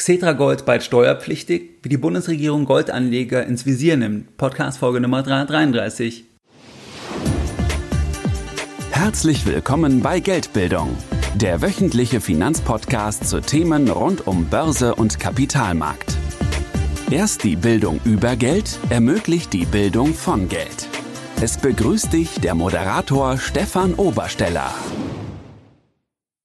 Xetra Gold bald steuerpflichtig, wie die Bundesregierung Goldanleger ins Visier nimmt. Podcast Folge Nummer 333. Herzlich willkommen bei Geldbildung, der wöchentliche Finanzpodcast zu Themen rund um Börse und Kapitalmarkt. Erst die Bildung über Geld ermöglicht die Bildung von Geld. Es begrüßt dich der Moderator Stefan Obersteller.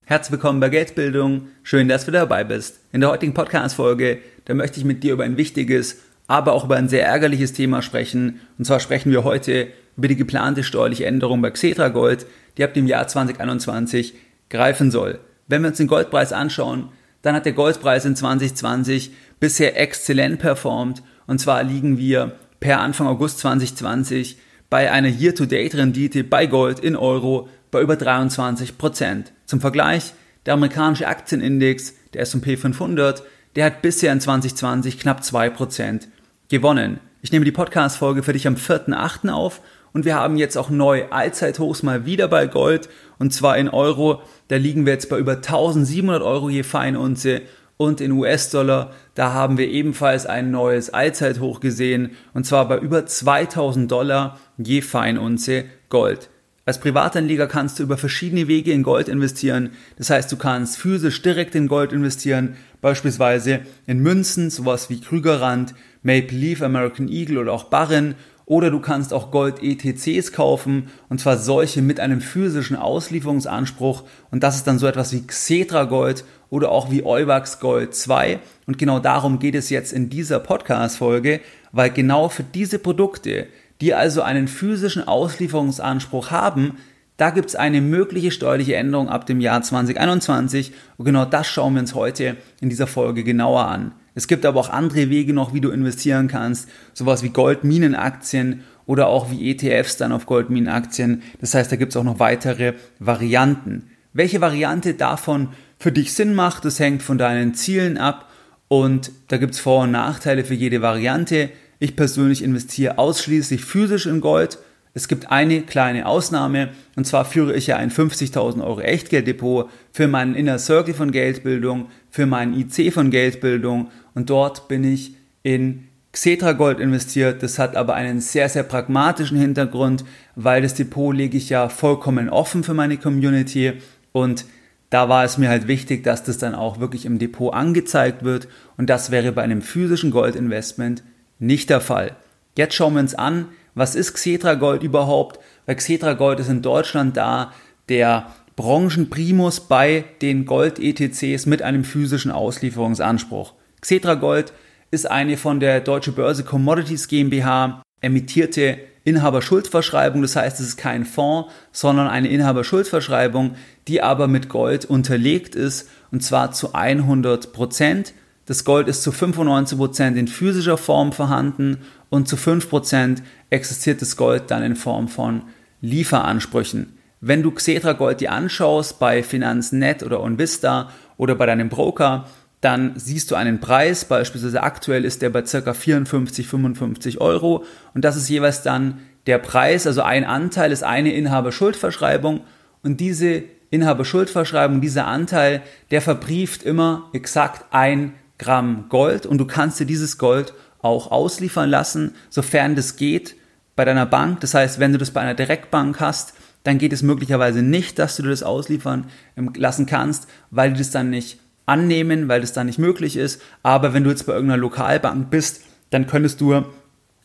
Herzlich willkommen bei Geldbildung. Schön, dass du dabei bist. In der heutigen Podcast-Folge, da möchte ich mit dir über ein wichtiges, aber auch über ein sehr ärgerliches Thema sprechen. Und zwar sprechen wir heute über die geplante steuerliche Änderung bei Xetra Gold, die ab dem Jahr 2021 greifen soll. Wenn wir uns den Goldpreis anschauen, dann hat der Goldpreis in 2020 bisher exzellent performt. Und zwar liegen wir per Anfang August 2020 bei einer Year-to-Date-Rendite bei Gold in Euro bei über 23 Prozent. Zum Vergleich, der amerikanische Aktienindex, der S&P 500, der hat bisher in 2020 knapp 2 Prozent gewonnen. Ich nehme die Podcast-Folge für dich am 4.8. auf und wir haben jetzt auch neu Allzeithochs mal wieder bei Gold und zwar in Euro. Da liegen wir jetzt bei über 1700 Euro je Feinunze und in US-Dollar, da haben wir ebenfalls ein neues Allzeithoch gesehen und zwar bei über 2000 Dollar je Feinunze Gold. Als Privatanleger kannst du über verschiedene Wege in Gold investieren. Das heißt, du kannst physisch direkt in Gold investieren, beispielsweise in Münzen, sowas wie Krügerrand, Maple Leaf, American Eagle oder auch Barren. Oder du kannst auch Gold-ETCs kaufen, und zwar solche mit einem physischen Auslieferungsanspruch. Und das ist dann so etwas wie Xetra Gold oder auch wie Euwax Gold 2. Und genau darum geht es jetzt in dieser Podcast-Folge, weil genau für diese Produkte die also einen physischen Auslieferungsanspruch haben, da gibt es eine mögliche steuerliche Änderung ab dem Jahr 2021 und genau das schauen wir uns heute in dieser Folge genauer an. Es gibt aber auch andere Wege noch, wie du investieren kannst, sowas wie Goldminenaktien oder auch wie ETFs dann auf Goldminenaktien. Das heißt, da gibt es auch noch weitere Varianten. Welche Variante davon für dich Sinn macht, das hängt von deinen Zielen ab und da gibt es Vor- und Nachteile für jede Variante. Ich persönlich investiere ausschließlich physisch in Gold. Es gibt eine kleine Ausnahme und zwar führe ich ja ein 50.000 Euro Echtgelddepot für meinen Inner Circle von Geldbildung, für meinen IC von Geldbildung und dort bin ich in Xetra Gold investiert. Das hat aber einen sehr, sehr pragmatischen Hintergrund, weil das Depot lege ich ja vollkommen offen für meine Community und da war es mir halt wichtig, dass das dann auch wirklich im Depot angezeigt wird und das wäre bei einem physischen Goldinvestment nicht der Fall. Jetzt schauen wir uns an, was ist Xetra Gold überhaupt? Weil Xetra Gold ist in Deutschland da der Branchenprimus bei den Gold-ETCs mit einem physischen Auslieferungsanspruch. Xetra Gold ist eine von der Deutsche Börse Commodities GmbH emittierte Inhaberschuldverschreibung. Das heißt, es ist kein Fonds, sondern eine Inhaberschuldverschreibung, die aber mit Gold unterlegt ist und zwar zu 100 Prozent. Das Gold ist zu 95% in physischer Form vorhanden und zu 5% existiert das Gold dann in Form von Lieferansprüchen. Wenn du Xetra Gold dir anschaust bei Finanznet oder Onvista oder bei deinem Broker, dann siehst du einen Preis, beispielsweise aktuell ist der bei ca. 54, 55 Euro und das ist jeweils dann der Preis, also ein Anteil ist eine Inhaberschuldverschreibung und diese Inhaberschuldverschreibung, dieser Anteil, der verbrieft immer exakt ein Gramm Gold und du kannst dir dieses Gold auch ausliefern lassen, sofern das geht bei deiner Bank. Das heißt, wenn du das bei einer Direktbank hast, dann geht es möglicherweise nicht, dass du dir das ausliefern ähm, lassen kannst, weil die das dann nicht annehmen, weil das dann nicht möglich ist. Aber wenn du jetzt bei irgendeiner Lokalbank bist, dann könntest du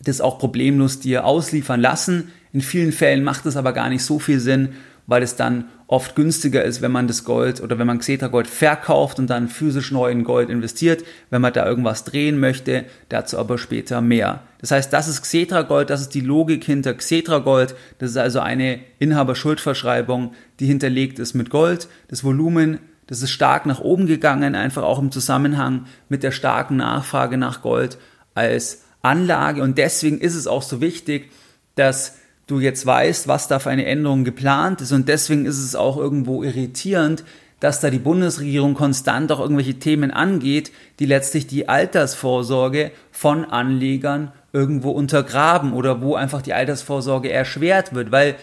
das auch problemlos dir ausliefern lassen. In vielen Fällen macht es aber gar nicht so viel Sinn, weil es dann oft günstiger ist, wenn man das Gold oder wenn man Xetra Gold verkauft und dann physisch neu in Gold investiert, wenn man da irgendwas drehen möchte, dazu aber später mehr. Das heißt, das ist Xetra Gold, das ist die Logik hinter Xetra Gold, das ist also eine Inhaberschuldverschreibung, die hinterlegt ist mit Gold. Das Volumen, das ist stark nach oben gegangen, einfach auch im Zusammenhang mit der starken Nachfrage nach Gold als Anlage und deswegen ist es auch so wichtig, dass du jetzt weißt, was da für eine Änderung geplant ist. Und deswegen ist es auch irgendwo irritierend, dass da die Bundesregierung konstant auch irgendwelche Themen angeht, die letztlich die Altersvorsorge von Anlegern irgendwo untergraben oder wo einfach die Altersvorsorge erschwert wird. Weil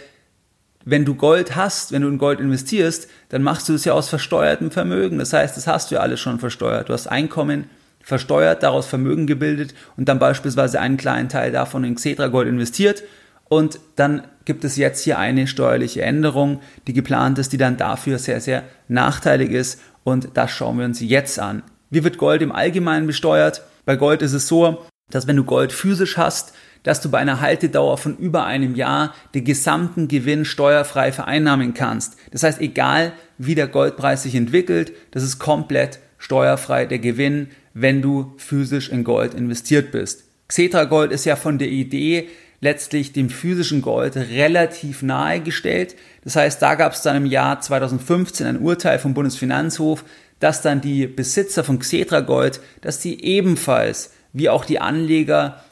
wenn du Gold hast, wenn du in Gold investierst, dann machst du es ja aus versteuertem Vermögen. Das heißt, das hast du ja alles schon versteuert. Du hast Einkommen versteuert, daraus Vermögen gebildet und dann beispielsweise einen kleinen Teil davon in Xetra Gold investiert. Und dann gibt es jetzt hier eine steuerliche Änderung, die geplant ist, die dann dafür sehr, sehr nachteilig ist. Und das schauen wir uns jetzt an. Wie wird Gold im Allgemeinen besteuert? Bei Gold ist es so, dass wenn du Gold physisch hast, dass du bei einer Haltedauer von über einem Jahr den gesamten Gewinn steuerfrei vereinnahmen kannst. Das heißt, egal wie der Goldpreis sich entwickelt, das ist komplett steuerfrei der Gewinn, wenn du physisch in Gold investiert bist. Xetra Gold ist ja von der Idee letztlich dem physischen Gold relativ nahe gestellt. Das heißt, da gab es dann im Jahr 2015 ein Urteil vom Bundesfinanzhof, dass dann die Besitzer von Xetra Gold, dass die ebenfalls wie auch die Anleger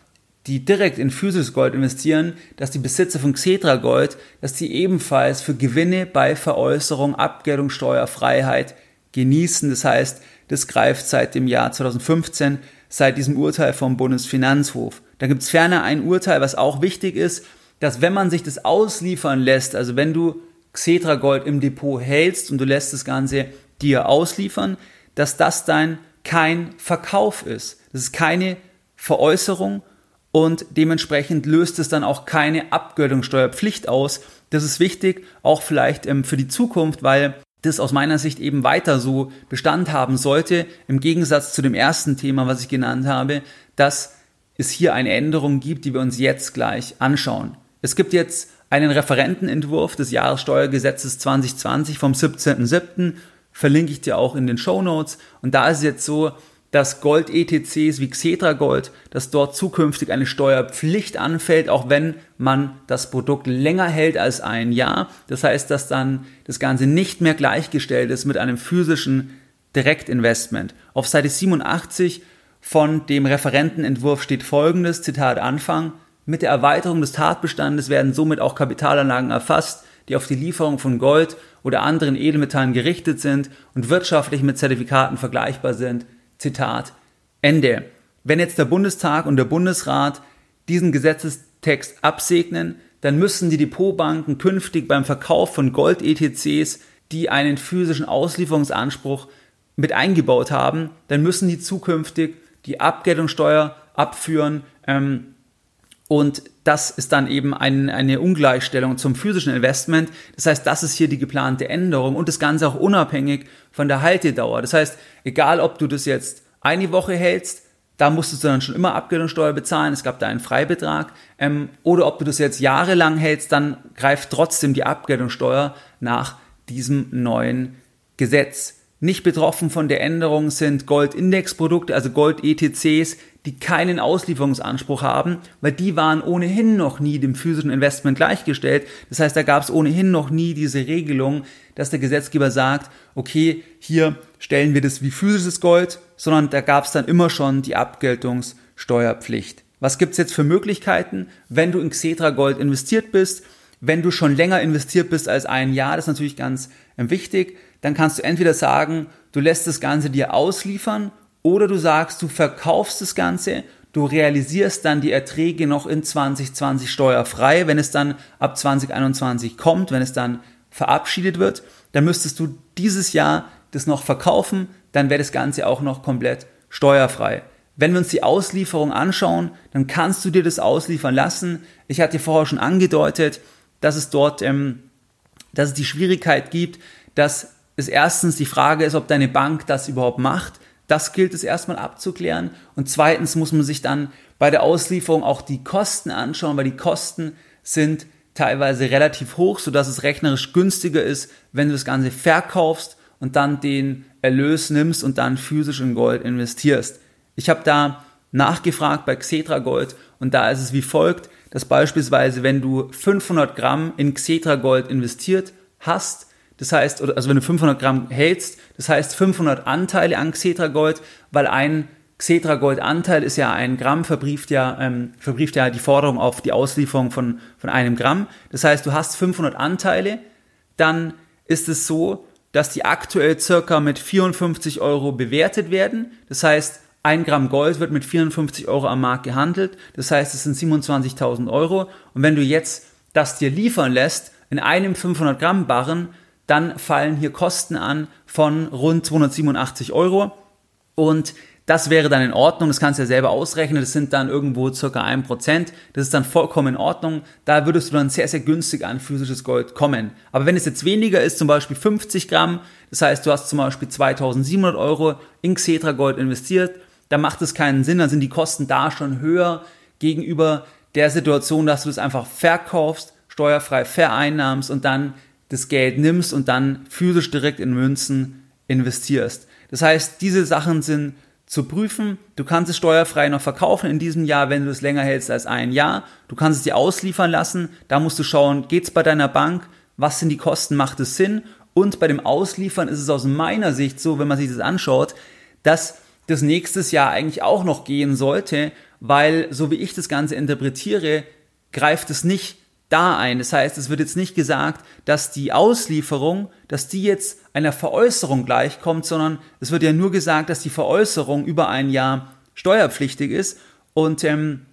die direkt in physisches Gold investieren, dass die Besitzer von Xetra Gold, dass die ebenfalls für Gewinne bei Veräußerung Abgeltungssteuerfreiheit genießen. Das heißt, das greift seit dem Jahr 2015, seit diesem Urteil vom Bundesfinanzhof. Da gibt es ferner ein Urteil, was auch wichtig ist, dass wenn man sich das ausliefern lässt, also wenn du Xetra Gold im Depot hältst und du lässt das Ganze dir ausliefern, dass das dann kein Verkauf ist. Das ist keine Veräußerung und dementsprechend löst es dann auch keine Abgeltungssteuerpflicht aus. Das ist wichtig, auch vielleicht ähm, für die Zukunft, weil das aus meiner Sicht eben weiter so Bestand haben sollte, im Gegensatz zu dem ersten Thema, was ich genannt habe, dass es hier eine Änderung gibt, die wir uns jetzt gleich anschauen. Es gibt jetzt einen Referentenentwurf des Jahressteuergesetzes 2020 vom 17.07. Verlinke ich dir auch in den Show Notes. Und da ist es jetzt so, dass Gold-ETCs wie Xetra Gold, dass dort zukünftig eine Steuerpflicht anfällt, auch wenn man das Produkt länger hält als ein Jahr. Das heißt, dass dann das Ganze nicht mehr gleichgestellt ist mit einem physischen Direktinvestment. Auf Seite 87 von dem Referentenentwurf steht folgendes, Zitat Anfang, mit der Erweiterung des Tatbestandes werden somit auch Kapitalanlagen erfasst, die auf die Lieferung von Gold oder anderen Edelmetallen gerichtet sind und wirtschaftlich mit Zertifikaten vergleichbar sind, Zitat Ende. Wenn jetzt der Bundestag und der Bundesrat diesen Gesetzestext absegnen, dann müssen die Depotbanken künftig beim Verkauf von Gold-ETCs, die einen physischen Auslieferungsanspruch mit eingebaut haben, dann müssen die zukünftig die Abgeltungssteuer abführen. Ähm, und das ist dann eben ein, eine Ungleichstellung zum physischen Investment. Das heißt, das ist hier die geplante Änderung und das Ganze auch unabhängig von der Haltedauer. Das heißt, egal ob du das jetzt eine Woche hältst, da musstest du dann schon immer Abgeltungssteuer bezahlen, es gab da einen Freibetrag, ähm, oder ob du das jetzt jahrelang hältst, dann greift trotzdem die Abgeltungssteuer nach diesem neuen Gesetz. Nicht betroffen von der Änderung sind Gold-Index-Produkte, also Gold-ETCs, die keinen Auslieferungsanspruch haben, weil die waren ohnehin noch nie dem physischen Investment gleichgestellt. Das heißt, da gab es ohnehin noch nie diese Regelung, dass der Gesetzgeber sagt, okay, hier stellen wir das wie physisches Gold, sondern da gab es dann immer schon die Abgeltungssteuerpflicht. Was gibt's jetzt für Möglichkeiten, wenn du in Xetra Gold investiert bist? Wenn du schon länger investiert bist als ein Jahr, das ist natürlich ganz ähm, wichtig, dann kannst du entweder sagen, du lässt das Ganze dir ausliefern oder du sagst, du verkaufst das Ganze, du realisierst dann die Erträge noch in 2020 steuerfrei, wenn es dann ab 2021 kommt, wenn es dann verabschiedet wird, dann müsstest du dieses Jahr das noch verkaufen, dann wäre das Ganze auch noch komplett steuerfrei. Wenn wir uns die Auslieferung anschauen, dann kannst du dir das ausliefern lassen. Ich hatte vorher schon angedeutet, dass es dort, ähm, dass es die Schwierigkeit gibt, dass es erstens die Frage ist, ob deine Bank das überhaupt macht. Das gilt es erstmal abzuklären. Und zweitens muss man sich dann bei der Auslieferung auch die Kosten anschauen, weil die Kosten sind teilweise relativ hoch, sodass es rechnerisch günstiger ist, wenn du das Ganze verkaufst und dann den Erlös nimmst und dann physisch in Gold investierst. Ich habe da nachgefragt bei Xetra Gold und da ist es wie folgt, dass beispielsweise wenn du 500 Gramm in Xetra Gold investiert hast, das heißt, also wenn du 500 Gramm hältst, das heißt 500 Anteile an Xetra Gold, weil ein Xetra Gold Anteil ist ja ein Gramm, verbrieft ja, ähm, verbrieft ja die Forderung auf die Auslieferung von, von einem Gramm. Das heißt, du hast 500 Anteile, dann ist es so, dass die aktuell circa mit 54 Euro bewertet werden. Das heißt, ein Gramm Gold wird mit 54 Euro am Markt gehandelt. Das heißt, es sind 27.000 Euro. Und wenn du jetzt das dir liefern lässt, in einem 500 Gramm Barren, dann fallen hier Kosten an von rund 287 Euro. Und das wäre dann in Ordnung, das kannst du ja selber ausrechnen, das sind dann irgendwo circa ein Prozent, das ist dann vollkommen in Ordnung, da würdest du dann sehr, sehr günstig an physisches Gold kommen. Aber wenn es jetzt weniger ist, zum Beispiel 50 Gramm, das heißt, du hast zum Beispiel 2700 Euro in Xetra Gold investiert, dann macht es keinen Sinn, dann sind die Kosten da schon höher gegenüber der Situation, dass du es einfach verkaufst, steuerfrei vereinnahmst und dann das Geld nimmst und dann physisch direkt in Münzen investierst. Das heißt, diese Sachen sind zu prüfen. Du kannst es steuerfrei noch verkaufen in diesem Jahr, wenn du es länger hältst als ein Jahr. Du kannst es dir ausliefern lassen. Da musst du schauen, geht's bei deiner Bank? Was sind die Kosten? Macht es Sinn? Und bei dem Ausliefern ist es aus meiner Sicht so, wenn man sich das anschaut, dass das nächstes Jahr eigentlich auch noch gehen sollte, weil so wie ich das Ganze interpretiere, greift es nicht da ein. Das heißt, es wird jetzt nicht gesagt, dass die Auslieferung, dass die jetzt einer Veräußerung gleichkommt, sondern es wird ja nur gesagt, dass die Veräußerung über ein Jahr steuerpflichtig ist. Und ähm,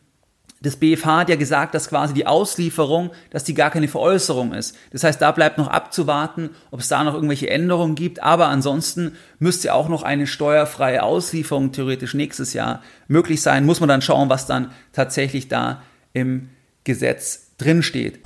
das BFH hat ja gesagt, dass quasi die Auslieferung, dass die gar keine Veräußerung ist. Das heißt, da bleibt noch abzuwarten, ob es da noch irgendwelche Änderungen gibt. Aber ansonsten müsste auch noch eine steuerfreie Auslieferung theoretisch nächstes Jahr möglich sein. Muss man dann schauen, was dann tatsächlich da im Gesetz drin steht.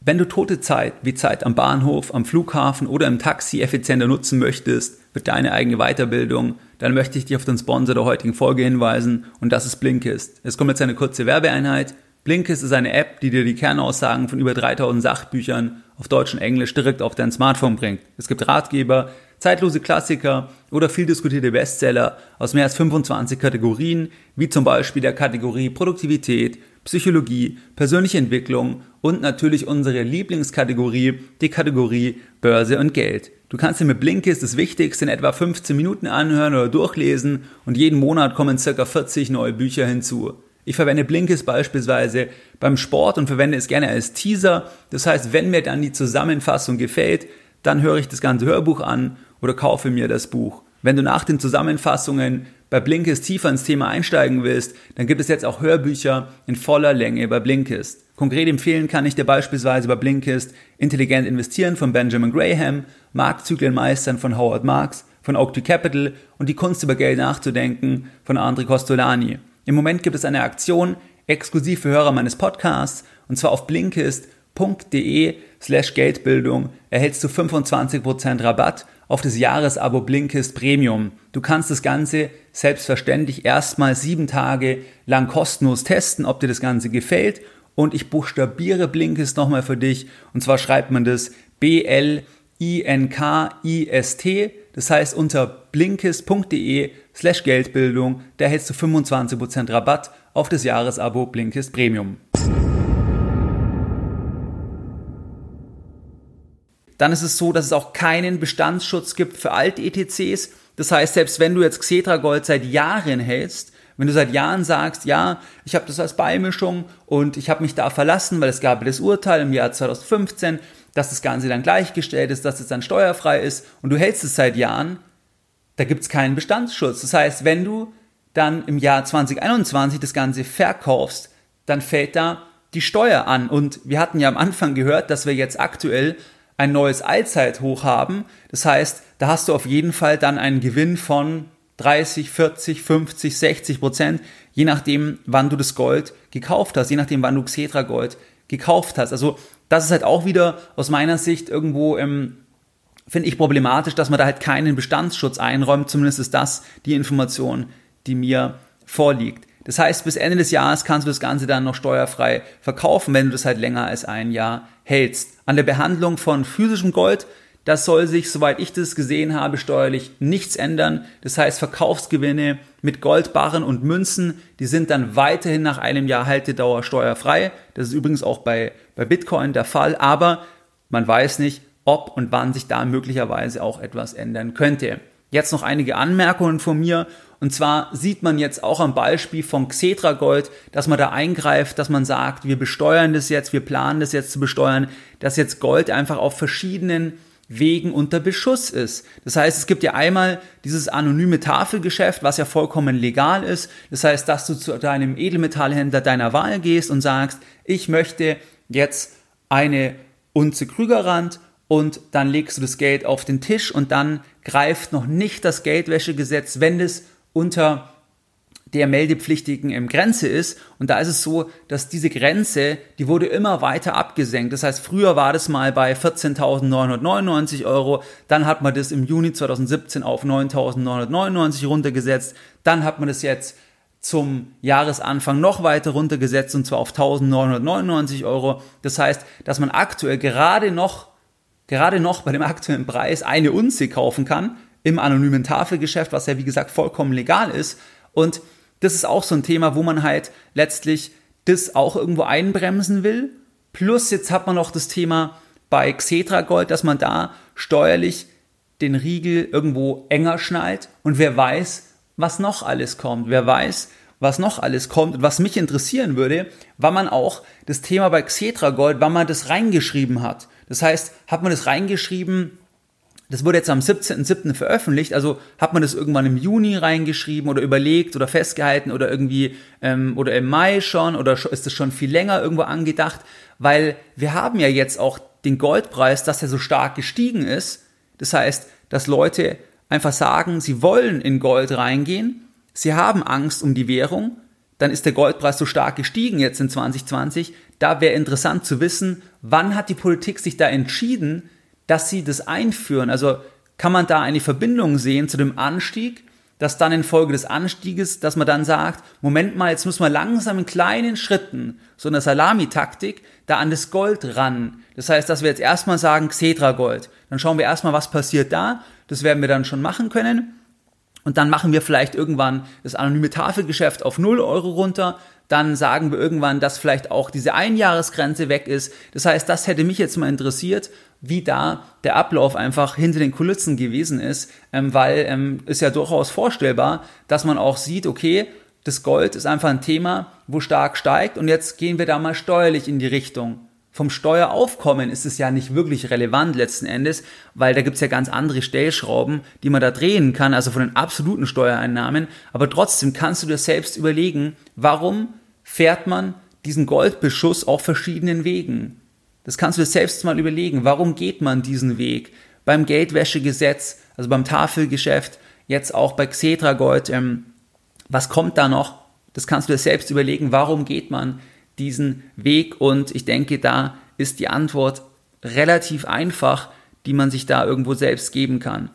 Wenn du tote Zeit wie Zeit am Bahnhof, am Flughafen oder im Taxi effizienter nutzen möchtest für deine eigene Weiterbildung, dann möchte ich dich auf den Sponsor der heutigen Folge hinweisen und das ist Blinkist. Es kommt jetzt eine kurze Werbeeinheit. Blinkist ist eine App, die dir die Kernaussagen von über 3000 Sachbüchern auf Deutsch und Englisch direkt auf dein Smartphone bringt. Es gibt Ratgeber, zeitlose Klassiker oder viel diskutierte Bestseller aus mehr als 25 Kategorien, wie zum Beispiel der Kategorie Produktivität, Psychologie, persönliche Entwicklung und natürlich unsere Lieblingskategorie, die Kategorie Börse und Geld. Du kannst dir mit Blinkist das Wichtigste in etwa 15 Minuten anhören oder durchlesen und jeden Monat kommen ca. 40 neue Bücher hinzu. Ich verwende Blinkist beispielsweise beim Sport und verwende es gerne als Teaser. Das heißt, wenn mir dann die Zusammenfassung gefällt, dann höre ich das ganze Hörbuch an oder kaufe mir das Buch. Wenn du nach den Zusammenfassungen bei Blinkist tiefer ins Thema einsteigen willst, dann gibt es jetzt auch Hörbücher in voller Länge bei Blinkist. Konkret empfehlen kann ich dir beispielsweise bei Blinkist Intelligent investieren von Benjamin Graham, Marktzyklen meistern von Howard Marks, von Oak Capital und die Kunst über Geld nachzudenken von André Costolani. Im Moment gibt es eine Aktion exklusiv für Hörer meines Podcasts und zwar auf blinkist.de slash Geldbildung erhältst du 25% Rabatt auf das Jahresabo Blinkist Premium. Du kannst das Ganze selbstverständlich erstmal sieben Tage lang kostenlos testen, ob dir das Ganze gefällt. Und ich buchstabiere Blinkist nochmal für dich. Und zwar schreibt man das B-L-I-N-K-I-S-T. Das heißt, unter blinkist.de slash Geldbildung, da hältst du 25% Rabatt auf das Jahresabo Blinkist Premium. Dann ist es so, dass es auch keinen Bestandsschutz gibt für alte ETCs. Das heißt, selbst wenn du jetzt Xetra Gold seit Jahren hältst, wenn du seit Jahren sagst, ja, ich habe das als Beimischung und ich habe mich da verlassen, weil es gab das Urteil im Jahr 2015, dass das Ganze dann gleichgestellt ist, dass es dann steuerfrei ist und du hältst es seit Jahren, da gibt es keinen Bestandsschutz. Das heißt, wenn du dann im Jahr 2021 das Ganze verkaufst, dann fällt da die Steuer an. Und wir hatten ja am Anfang gehört, dass wir jetzt aktuell ein neues Allzeithoch haben. Das heißt, da hast du auf jeden Fall dann einen Gewinn von 30, 40, 50, 60 Prozent, je nachdem, wann du das Gold gekauft hast, je nachdem, wann du Xetra Gold gekauft hast. Also das ist halt auch wieder aus meiner Sicht irgendwo, ähm, finde ich problematisch, dass man da halt keinen Bestandsschutz einräumt. Zumindest ist das die Information, die mir vorliegt. Das heißt, bis Ende des Jahres kannst du das Ganze dann noch steuerfrei verkaufen, wenn du das halt länger als ein Jahr hältst. An der Behandlung von physischem Gold, das soll sich, soweit ich das gesehen habe, steuerlich nichts ändern. Das heißt, Verkaufsgewinne mit Goldbarren und Münzen, die sind dann weiterhin nach einem Jahr Haltedauer steuerfrei. Das ist übrigens auch bei, bei Bitcoin der Fall, aber man weiß nicht, ob und wann sich da möglicherweise auch etwas ändern könnte. Jetzt noch einige Anmerkungen von mir. Und zwar sieht man jetzt auch am Beispiel von Xetra Gold, dass man da eingreift, dass man sagt, wir besteuern das jetzt, wir planen das jetzt zu besteuern, dass jetzt Gold einfach auf verschiedenen Wegen unter Beschuss ist. Das heißt, es gibt ja einmal dieses anonyme Tafelgeschäft, was ja vollkommen legal ist. Das heißt, dass du zu deinem Edelmetallhändler deiner Wahl gehst und sagst, ich möchte jetzt eine Unze Krügerrand und dann legst du das Geld auf den Tisch und dann greift noch nicht das Geldwäschegesetz, wenn es unter der Meldepflichtigen im Grenze ist. Und da ist es so, dass diese Grenze, die wurde immer weiter abgesenkt. Das heißt, früher war das mal bei 14.999 Euro, dann hat man das im Juni 2017 auf 9.999 runtergesetzt, dann hat man das jetzt zum Jahresanfang noch weiter runtergesetzt und zwar auf 1999 Euro. Das heißt, dass man aktuell gerade noch, gerade noch bei dem aktuellen Preis eine Unze kaufen kann im anonymen Tafelgeschäft, was ja wie gesagt vollkommen legal ist. Und das ist auch so ein Thema, wo man halt letztlich das auch irgendwo einbremsen will. Plus jetzt hat man noch das Thema bei Xetra Gold, dass man da steuerlich den Riegel irgendwo enger schnallt und wer weiß, was noch alles kommt. Wer weiß, was noch alles kommt. Und was mich interessieren würde, war man auch das Thema bei Xetra Gold, wann man das reingeschrieben hat. Das heißt, hat man das reingeschrieben, das wurde jetzt am 17.07. veröffentlicht, also hat man das irgendwann im Juni reingeschrieben oder überlegt oder festgehalten oder irgendwie ähm, oder im Mai schon oder ist das schon viel länger irgendwo angedacht, weil wir haben ja jetzt auch den Goldpreis, dass er so stark gestiegen ist. Das heißt, dass Leute einfach sagen, sie wollen in Gold reingehen, sie haben Angst um die Währung, dann ist der Goldpreis so stark gestiegen jetzt in 2020. Da wäre interessant zu wissen, wann hat die Politik sich da entschieden, dass sie das einführen. Also kann man da eine Verbindung sehen zu dem Anstieg, dass dann infolge des Anstieges, dass man dann sagt, Moment mal, jetzt muss man langsam in kleinen Schritten, so eine Salamitaktik, da an das Gold ran. Das heißt, dass wir jetzt erstmal sagen, Xetra Gold. Dann schauen wir erstmal, was passiert da. Das werden wir dann schon machen können. Und dann machen wir vielleicht irgendwann das anonyme Tafelgeschäft auf 0 Euro runter. Dann sagen wir irgendwann, dass vielleicht auch diese Einjahresgrenze weg ist. Das heißt, das hätte mich jetzt mal interessiert, wie da der Ablauf einfach hinter den Kulissen gewesen ist, ähm, weil ähm, ist ja durchaus vorstellbar, dass man auch sieht, okay, das Gold ist einfach ein Thema, wo stark steigt und jetzt gehen wir da mal steuerlich in die Richtung. Vom Steueraufkommen ist es ja nicht wirklich relevant letzten Endes, weil da gibt's ja ganz andere Stellschrauben, die man da drehen kann, also von den absoluten Steuereinnahmen. Aber trotzdem kannst du dir selbst überlegen, warum fährt man diesen Goldbeschuss auf verschiedenen Wegen? Das kannst du dir selbst mal überlegen. Warum geht man diesen Weg? Beim Geldwäschegesetz, also beim Tafelgeschäft, jetzt auch bei Xetra Gold, ähm, was kommt da noch? Das kannst du dir selbst überlegen. Warum geht man diesen Weg? Und ich denke, da ist die Antwort relativ einfach, die man sich da irgendwo selbst geben kann.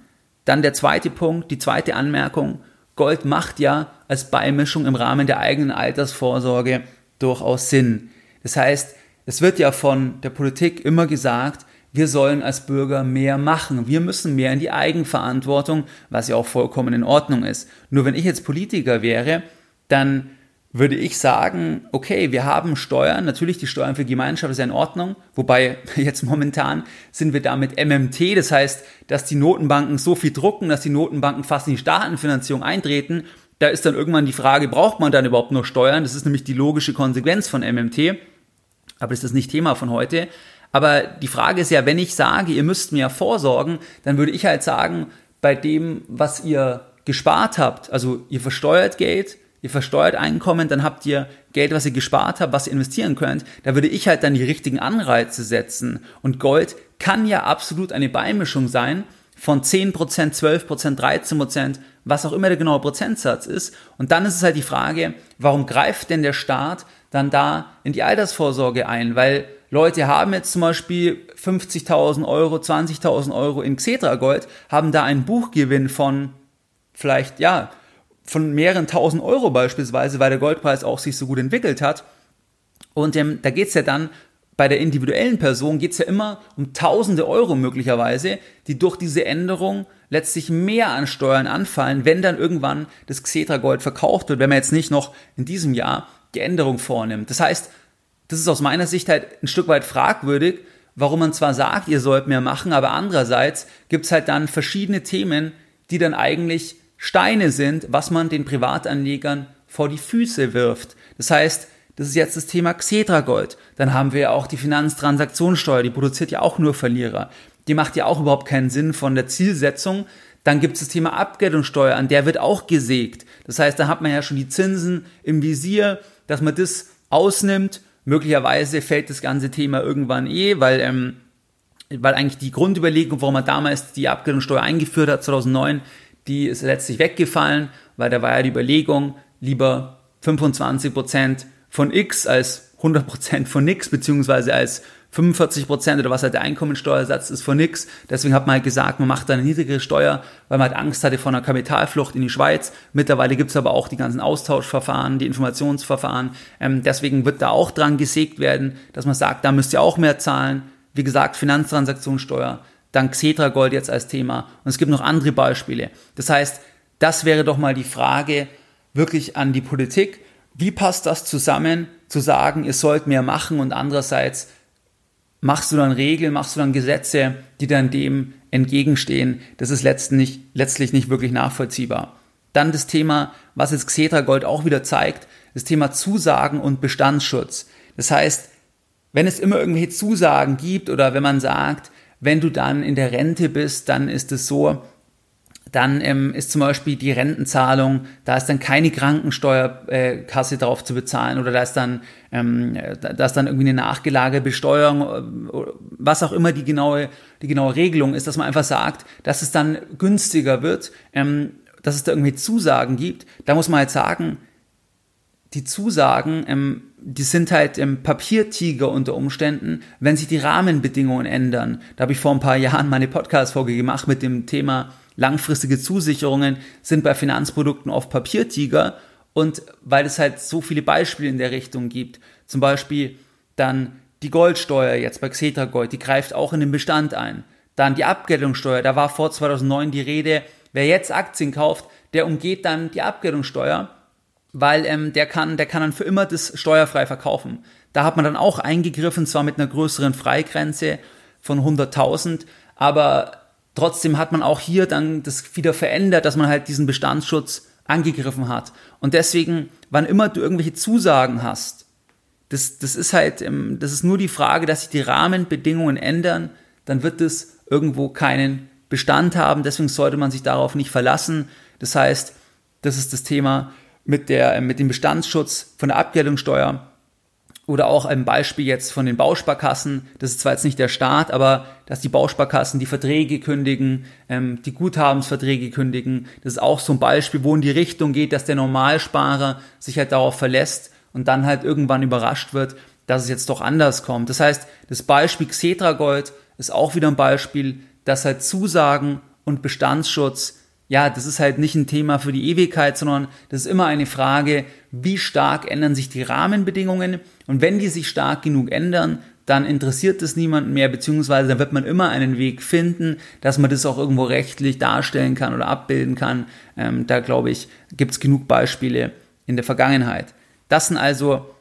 Dann der zweite Punkt, die zweite Anmerkung. Gold macht ja als Beimischung im Rahmen der eigenen Altersvorsorge durchaus Sinn. Das heißt, es wird ja von der Politik immer gesagt, wir sollen als Bürger mehr machen. Wir müssen mehr in die Eigenverantwortung, was ja auch vollkommen in Ordnung ist. Nur wenn ich jetzt Politiker wäre, dann würde ich sagen, okay, wir haben Steuern, natürlich die Steuern für Gemeinschaft ist ja in Ordnung, wobei jetzt momentan sind wir da mit MMT, das heißt, dass die Notenbanken so viel drucken, dass die Notenbanken fast in die Staatenfinanzierung eintreten. Da ist dann irgendwann die Frage, braucht man dann überhaupt noch Steuern? Das ist nämlich die logische Konsequenz von MMT aber das ist nicht Thema von heute. Aber die Frage ist ja, wenn ich sage, ihr müsst mir vorsorgen, dann würde ich halt sagen, bei dem, was ihr gespart habt, also ihr versteuert Geld, ihr versteuert Einkommen, dann habt ihr Geld, was ihr gespart habt, was ihr investieren könnt, da würde ich halt dann die richtigen Anreize setzen. Und Gold kann ja absolut eine Beimischung sein von 10%, 12%, 13%, was auch immer der genaue Prozentsatz ist. Und dann ist es halt die Frage, warum greift denn der Staat dann da in die Altersvorsorge ein, weil Leute haben jetzt zum Beispiel 50.000 Euro, 20.000 Euro in Xetra Gold, haben da einen Buchgewinn von vielleicht, ja, von mehreren tausend Euro beispielsweise, weil der Goldpreis auch sich so gut entwickelt hat. Und ähm, da geht's ja dann bei der individuellen Person geht's ja immer um tausende Euro möglicherweise, die durch diese Änderung letztlich mehr an Steuern anfallen, wenn dann irgendwann das Xetra Gold verkauft wird, wenn man jetzt nicht noch in diesem Jahr die Änderung vornimmt. Das heißt, das ist aus meiner Sicht halt ein Stück weit fragwürdig, warum man zwar sagt, ihr sollt mehr machen, aber andererseits gibt es halt dann verschiedene Themen, die dann eigentlich Steine sind, was man den Privatanlegern vor die Füße wirft. Das heißt, das ist jetzt das Thema Xetra Gold. Dann haben wir auch die Finanztransaktionssteuer, die produziert ja auch nur Verlierer. die macht ja auch überhaupt keinen Sinn von der Zielsetzung. Dann gibt es das Thema Abgeltungssteuer, an der wird auch gesägt. Das heißt, da hat man ja schon die Zinsen im Visier, dass man das ausnimmt. Möglicherweise fällt das ganze Thema irgendwann eh, weil, ähm, weil eigentlich die Grundüberlegung, warum man damals die Abgeltungssteuer eingeführt hat, 2009, die ist letztlich weggefallen, weil da war ja die Überlegung, lieber 25% von X als 100% von nix, beziehungsweise als 45 Prozent oder was halt der Einkommensteuersatz ist von nix. Deswegen hat man halt gesagt, man macht da eine niedrigere Steuer, weil man halt Angst hatte vor einer Kapitalflucht in die Schweiz. Mittlerweile gibt's aber auch die ganzen Austauschverfahren, die Informationsverfahren. Ähm, deswegen wird da auch dran gesägt werden, dass man sagt, da müsst ihr auch mehr zahlen. Wie gesagt, Finanztransaktionssteuer, dank Xetra Gold jetzt als Thema. Und es gibt noch andere Beispiele. Das heißt, das wäre doch mal die Frage wirklich an die Politik. Wie passt das zusammen, zu sagen, ihr sollt mehr machen und andererseits machst du dann Regeln, machst du dann Gesetze, die dann dem entgegenstehen. Das ist letztlich, letztlich nicht wirklich nachvollziehbar. Dann das Thema, was jetzt Xetra Gold auch wieder zeigt, das Thema Zusagen und Bestandsschutz. Das heißt, wenn es immer irgendwelche Zusagen gibt oder wenn man sagt, wenn du dann in der Rente bist, dann ist es so, dann ähm, ist zum Beispiel die Rentenzahlung, da ist dann keine Krankensteuerkasse äh, drauf zu bezahlen oder da ist dann, ähm, da ist dann irgendwie eine nachgelagerte Besteuerung, äh, was auch immer die genaue, die genaue Regelung ist, dass man einfach sagt, dass es dann günstiger wird, ähm, dass es da irgendwie Zusagen gibt. Da muss man halt sagen, die Zusagen, ähm, die sind halt ähm, Papiertiger unter Umständen, wenn sich die Rahmenbedingungen ändern. Da habe ich vor ein paar Jahren meine Podcast-Folge gemacht mit dem Thema Langfristige Zusicherungen sind bei Finanzprodukten oft Papiertiger und weil es halt so viele Beispiele in der Richtung gibt, zum Beispiel dann die Goldsteuer jetzt bei Xetra Gold, die greift auch in den Bestand ein. Dann die Abgeltungssteuer, da war vor 2009 die Rede, wer jetzt Aktien kauft, der umgeht dann die Abgeltungssteuer, weil ähm, der kann, der kann dann für immer das steuerfrei verkaufen. Da hat man dann auch eingegriffen, zwar mit einer größeren Freigrenze von 100.000, aber Trotzdem hat man auch hier dann das wieder verändert, dass man halt diesen Bestandsschutz angegriffen hat. Und deswegen, wann immer du irgendwelche Zusagen hast, das, das ist halt, ähm, das ist nur die Frage, dass sich die Rahmenbedingungen ändern, dann wird es irgendwo keinen Bestand haben. Deswegen sollte man sich darauf nicht verlassen. Das heißt, das ist das Thema mit der, mit dem Bestandsschutz von der Abgeltungssteuer. Oder auch ein Beispiel jetzt von den Bausparkassen. Das ist zwar jetzt nicht der Staat, aber dass die Bausparkassen die Verträge kündigen, ähm, die Guthabensverträge kündigen. Das ist auch so ein Beispiel, wo in die Richtung geht, dass der Normalsparer sich halt darauf verlässt und dann halt irgendwann überrascht wird, dass es jetzt doch anders kommt. Das heißt, das Beispiel Xetra Gold ist auch wieder ein Beispiel, dass halt Zusagen und Bestandsschutz ja, das ist halt nicht ein Thema für die Ewigkeit, sondern das ist immer eine Frage, wie stark ändern sich die Rahmenbedingungen und wenn die sich stark genug ändern, dann interessiert es niemanden mehr, beziehungsweise dann wird man immer einen Weg finden, dass man das auch irgendwo rechtlich darstellen kann oder abbilden kann. Ähm, da glaube ich, gibt es genug Beispiele in der Vergangenheit. Das sind also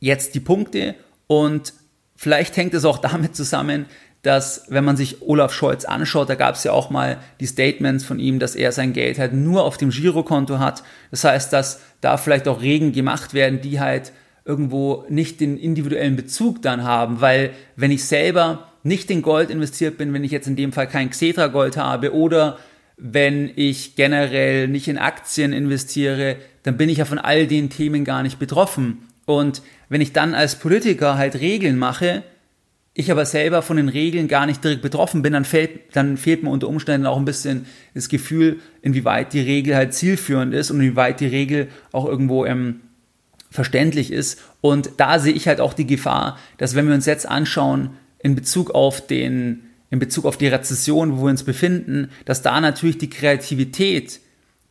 jetzt die Punkte und vielleicht hängt es auch damit zusammen, dass wenn man sich Olaf Scholz anschaut, da gab es ja auch mal die Statements von ihm, dass er sein Geld halt nur auf dem Girokonto hat. Das heißt, dass da vielleicht auch Regeln gemacht werden, die halt irgendwo nicht den individuellen Bezug dann haben, weil wenn ich selber nicht in Gold investiert bin, wenn ich jetzt in dem Fall kein Xetra Gold habe oder wenn ich generell nicht in Aktien investiere, dann bin ich ja von all den Themen gar nicht betroffen. Und wenn ich dann als Politiker halt Regeln mache, ich aber selber von den Regeln gar nicht direkt betroffen bin, dann fehlt, dann fehlt mir unter Umständen auch ein bisschen das Gefühl, inwieweit die Regel halt zielführend ist und inwieweit die Regel auch irgendwo ähm, verständlich ist. Und da sehe ich halt auch die Gefahr, dass wenn wir uns jetzt anschauen, in Bezug auf den, in Bezug auf die Rezession, wo wir uns befinden, dass da natürlich die Kreativität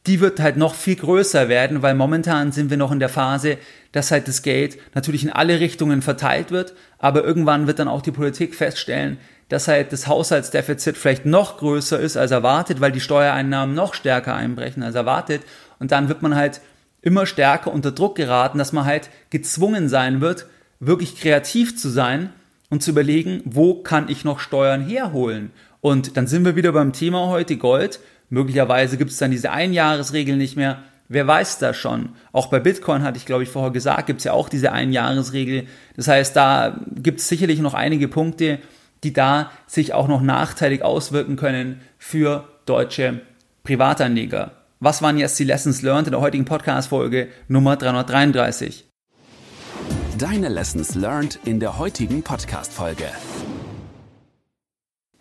die wird halt noch viel größer werden, weil momentan sind wir noch in der Phase, dass halt das Geld natürlich in alle Richtungen verteilt wird, aber irgendwann wird dann auch die Politik feststellen, dass halt das Haushaltsdefizit vielleicht noch größer ist als erwartet, weil die Steuereinnahmen noch stärker einbrechen als erwartet und dann wird man halt immer stärker unter Druck geraten, dass man halt gezwungen sein wird, wirklich kreativ zu sein und zu überlegen, wo kann ich noch Steuern herholen? Und dann sind wir wieder beim Thema heute Gold. Möglicherweise gibt es dann diese Einjahresregel nicht mehr. Wer weiß das schon? Auch bei Bitcoin hatte ich, glaube ich, vorher gesagt, gibt es ja auch diese Einjahresregel. Das heißt, da gibt es sicherlich noch einige Punkte, die da sich auch noch nachteilig auswirken können für deutsche Privatanleger. Was waren jetzt die Lessons learned in der heutigen Podcast-Folge Nummer 333? Deine Lessons learned in der heutigen Podcast-Folge.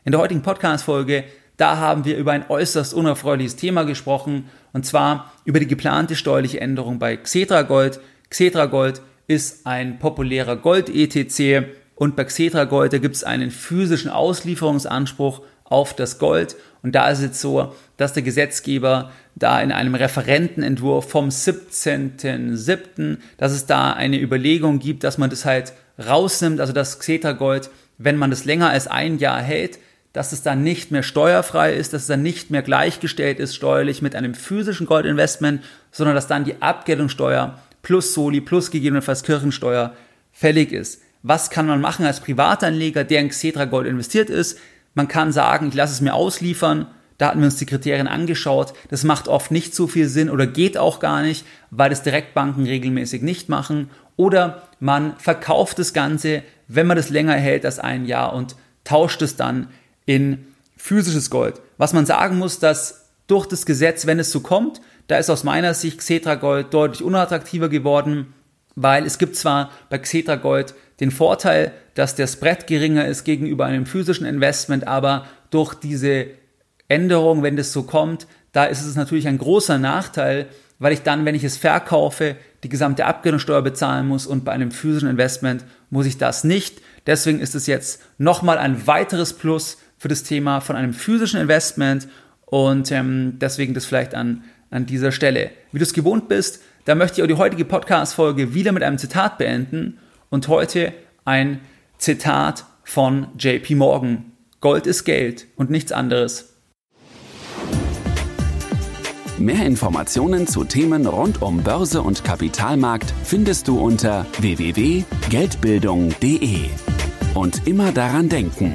In der heutigen Podcast-Folge, da haben wir über ein äußerst unerfreuliches Thema gesprochen und zwar über die geplante steuerliche Änderung bei Xetra Gold. Xetra Gold ist ein populärer Gold-ETC und bei Xetra Gold, gibt es einen physischen Auslieferungsanspruch auf das Gold. Und da ist es so, dass der Gesetzgeber da in einem Referentenentwurf vom 17.07., dass es da eine Überlegung gibt, dass man das halt rausnimmt, also das Xetra Gold, wenn man das länger als ein Jahr hält, dass es dann nicht mehr steuerfrei ist, dass es dann nicht mehr gleichgestellt ist steuerlich mit einem physischen Goldinvestment, sondern dass dann die Abgeltungssteuer plus Soli plus gegebenenfalls Kirchensteuer fällig ist. Was kann man machen als Privatanleger, der in Xetra Gold investiert ist? Man kann sagen, ich lasse es mir ausliefern. Da hatten wir uns die Kriterien angeschaut. Das macht oft nicht so viel Sinn oder geht auch gar nicht, weil das Direktbanken regelmäßig nicht machen. Oder man verkauft das Ganze, wenn man das länger hält als ein Jahr und tauscht es dann in physisches Gold. Was man sagen muss, dass durch das Gesetz, wenn es so kommt, da ist aus meiner Sicht Xetra Gold deutlich unattraktiver geworden, weil es gibt zwar bei Xetra Gold den Vorteil, dass der Spread geringer ist gegenüber einem physischen Investment, aber durch diese Änderung, wenn das so kommt, da ist es natürlich ein großer Nachteil, weil ich dann, wenn ich es verkaufe, die gesamte Abgeltungssteuer bezahlen muss und bei einem physischen Investment muss ich das nicht. Deswegen ist es jetzt nochmal ein weiteres Plus für das Thema von einem physischen Investment und ähm, deswegen das vielleicht an, an dieser Stelle. Wie du es gewohnt bist, da möchte ich auch die heutige Podcast-Folge wieder mit einem Zitat beenden und heute ein Zitat von JP Morgan. Gold ist Geld und nichts anderes. Mehr Informationen zu Themen rund um Börse und Kapitalmarkt findest du unter www.geldbildung.de. Und immer daran denken,